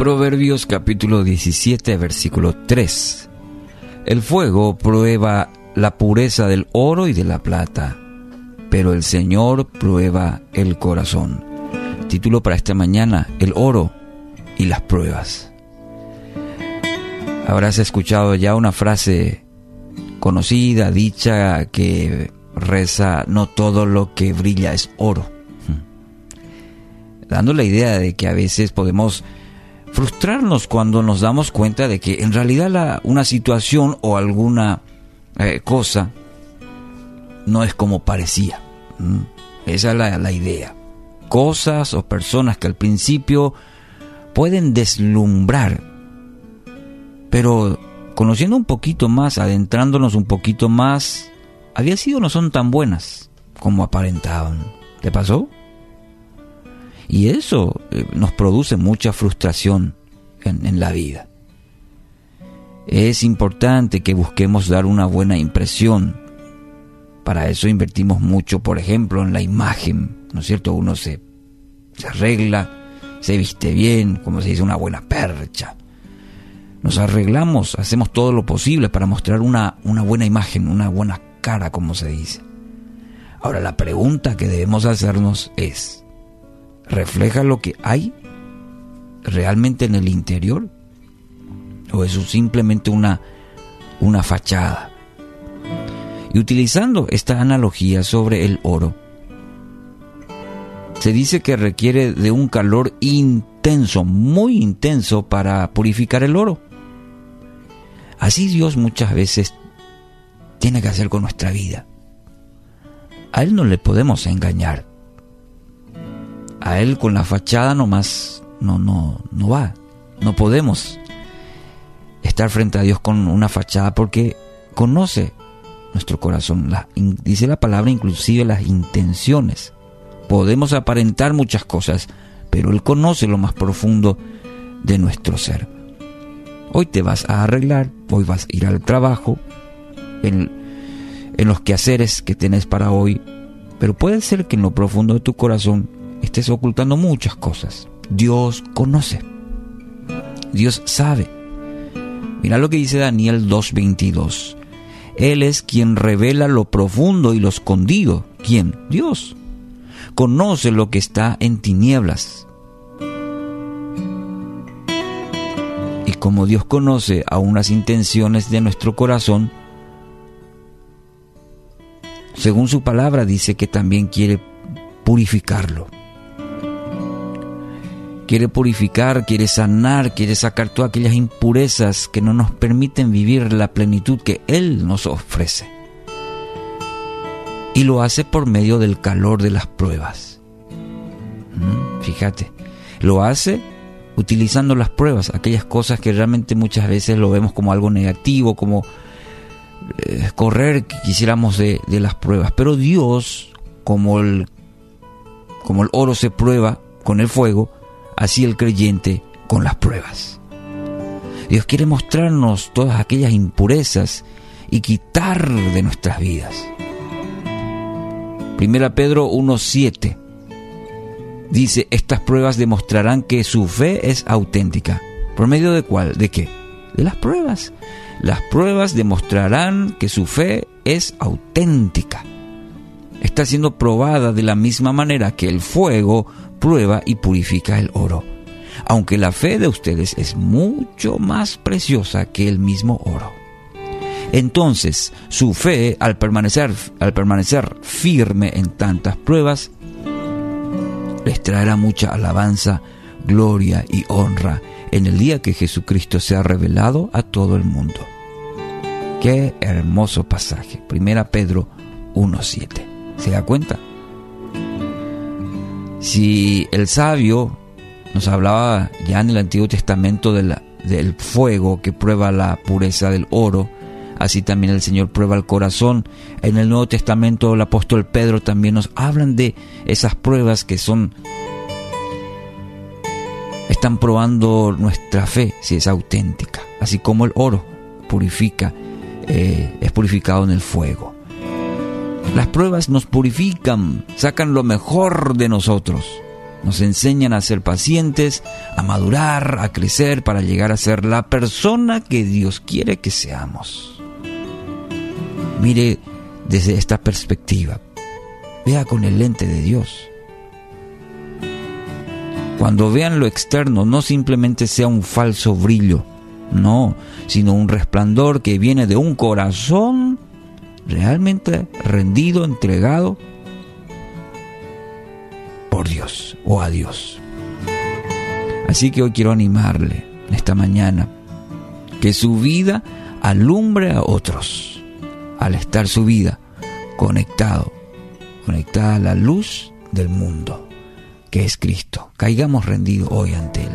Proverbios capítulo 17, versículo 3. El fuego prueba la pureza del oro y de la plata, pero el Señor prueba el corazón. Título para esta mañana, el oro y las pruebas. Habrás escuchado ya una frase conocida, dicha, que reza, no todo lo que brilla es oro. Dando la idea de que a veces podemos frustrarnos cuando nos damos cuenta de que en realidad una situación o alguna eh, cosa no es como parecía. Esa es la, la idea. Cosas o personas que al principio pueden deslumbrar, pero conociendo un poquito más, adentrándonos un poquito más, había sido no son tan buenas como aparentaban. ¿Te pasó? Y eso eh, nos produce mucha frustración en, la vida. Es importante que busquemos dar una buena impresión. Para eso invertimos mucho, por ejemplo, en la imagen, ¿no es cierto? Uno se, se arregla, se viste bien, como se dice, una buena percha. Nos arreglamos, hacemos todo lo posible para mostrar una, una buena imagen, una buena cara, como se dice. Ahora la pregunta que debemos hacernos es, refleja lo que hay realmente en el interior? ¿O es simplemente una, una fachada? Y utilizando esta analogía sobre el oro, se dice que requiere de un calor intenso, muy intenso para purificar el oro. Así Dios muchas veces tiene que hacer con nuestra vida. A Él no le podemos engañar a él con la fachada nomás no, no, no va. No podemos estar frente a Dios con una fachada porque conoce nuestro corazón. dice la palabra inclusive las intenciones. Podemos aparentar muchas cosas, pero Él conoce lo más profundo de nuestro ser. Hoy te vas a arreglar, hoy vas a ir al trabajo, en, en los quehaceres que tenés para hoy, pero puede ser que en lo profundo de tu corazón estés ocultando muchas cosas. Dios conoce. Dios sabe. Mira lo que dice Daniel 2.22. Él es quien revela lo profundo y lo escondido. ¿Quién? Dios. Conoce lo que está en tinieblas. Y como Dios conoce aún las intenciones de nuestro corazón, según su palabra dice que también quiere purificarlo quiere purificar, quiere sanar, quiere sacar todas aquellas impurezas que no nos permiten vivir la plenitud que Él nos ofrece. Y lo hace por medio del calor de las pruebas. ¿Mm? Fíjate, lo hace utilizando las pruebas, aquellas cosas que realmente muchas veces lo vemos como algo negativo, como eh, correr quisiéramos de, de, las pruebas. Pero Dios, como el, como el oro se prueba con el fuego, así el creyente con las pruebas. Dios quiere mostrarnos todas aquellas impurezas y quitar de nuestras vidas. Primera Pedro 1.7 dice, estas pruebas demostrarán que su fe es auténtica. ¿Por medio de cuál? ¿De qué? De las pruebas. Las pruebas demostrarán que su fe es auténtica. Está siendo probada de la misma manera que el fuego prueba y purifica el oro, aunque la fe de ustedes es mucho más preciosa que el mismo oro. Entonces, su fe, al permanecer, al permanecer firme en tantas pruebas, les traerá mucha alabanza, gloria y honra en el día que Jesucristo sea revelado a todo el mundo. Qué hermoso pasaje. Primera Pedro 1.7. ¿Se da cuenta? Si el sabio nos hablaba ya en el Antiguo Testamento del fuego que prueba la pureza del oro, así también el Señor prueba el corazón. En el Nuevo Testamento el apóstol Pedro también nos hablan de esas pruebas que son están probando nuestra fe si es auténtica, así como el oro purifica, eh, es purificado en el fuego. Las pruebas nos purifican, sacan lo mejor de nosotros. Nos enseñan a ser pacientes, a madurar, a crecer para llegar a ser la persona que Dios quiere que seamos. Mire desde esta perspectiva. Vea con el lente de Dios. Cuando vean lo externo, no simplemente sea un falso brillo, no, sino un resplandor que viene de un corazón realmente rendido, entregado por Dios o a Dios. Así que hoy quiero animarle esta mañana que su vida alumbre a otros al estar su vida conectado, conectada a la luz del mundo, que es Cristo. Caigamos rendidos hoy ante Él.